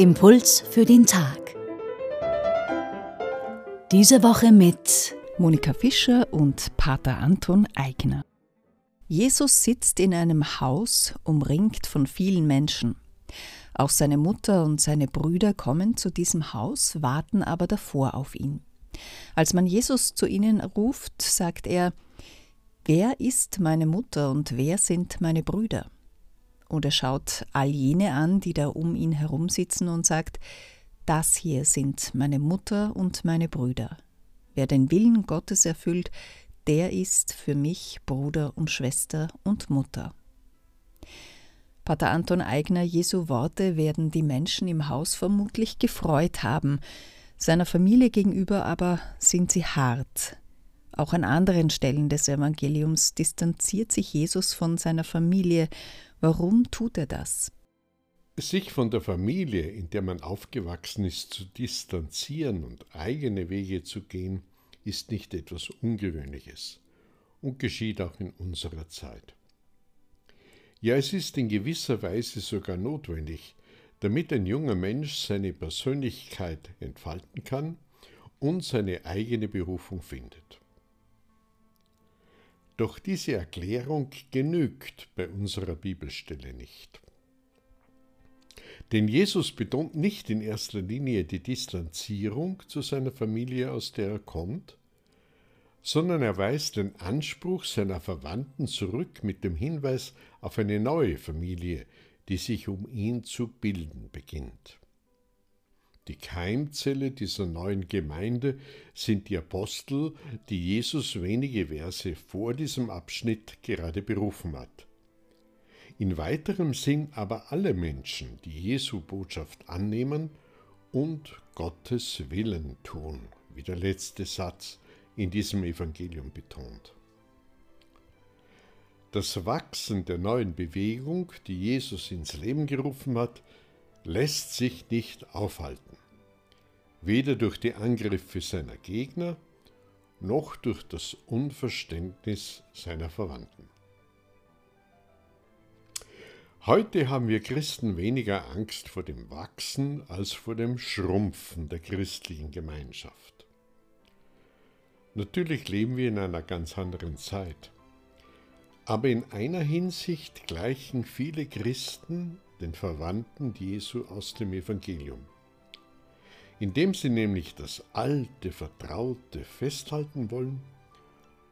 Impuls für den Tag. Diese Woche mit Monika Fischer und Pater Anton Eigner. Jesus sitzt in einem Haus, umringt von vielen Menschen. Auch seine Mutter und seine Brüder kommen zu diesem Haus, warten aber davor auf ihn. Als man Jesus zu ihnen ruft, sagt er, Wer ist meine Mutter und wer sind meine Brüder? Und er schaut all jene an, die da um ihn herum sitzen und sagt, das hier sind meine Mutter und meine Brüder. Wer den Willen Gottes erfüllt, der ist für mich Bruder und Schwester und Mutter. Pater Anton Eigner Jesu Worte werden die Menschen im Haus vermutlich gefreut haben, seiner Familie gegenüber aber sind sie hart. Auch an anderen Stellen des Evangeliums distanziert sich Jesus von seiner Familie Warum tut er das? Sich von der Familie, in der man aufgewachsen ist, zu distanzieren und eigene Wege zu gehen, ist nicht etwas Ungewöhnliches und geschieht auch in unserer Zeit. Ja, es ist in gewisser Weise sogar notwendig, damit ein junger Mensch seine Persönlichkeit entfalten kann und seine eigene Berufung findet. Doch diese Erklärung genügt bei unserer Bibelstelle nicht. Denn Jesus betont nicht in erster Linie die Distanzierung zu seiner Familie, aus der er kommt, sondern er weist den Anspruch seiner Verwandten zurück mit dem Hinweis auf eine neue Familie, die sich um ihn zu bilden beginnt. Die Keimzelle dieser neuen Gemeinde sind die Apostel, die Jesus wenige Verse vor diesem Abschnitt gerade berufen hat. In weiterem Sinn aber alle Menschen, die Jesu Botschaft annehmen und Gottes Willen tun, wie der letzte Satz in diesem Evangelium betont. Das Wachsen der neuen Bewegung, die Jesus ins Leben gerufen hat, lässt sich nicht aufhalten weder durch die Angriffe seiner Gegner noch durch das Unverständnis seiner Verwandten. Heute haben wir Christen weniger Angst vor dem Wachsen als vor dem Schrumpfen der christlichen Gemeinschaft. Natürlich leben wir in einer ganz anderen Zeit, aber in einer Hinsicht gleichen viele Christen den Verwandten Jesu aus dem Evangelium indem sie nämlich das alte Vertraute festhalten wollen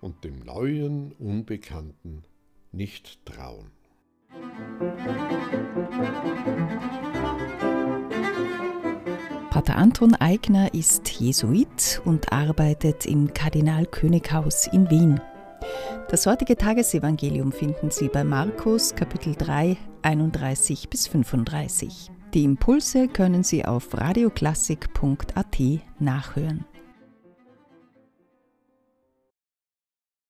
und dem neuen Unbekannten nicht trauen. Pater Anton Eigner ist Jesuit und arbeitet im Kardinalkönighaus in Wien. Das heutige Tagesevangelium finden Sie bei Markus Kapitel 3, 31 bis 35. Die Impulse können Sie auf radioklassik.at nachhören.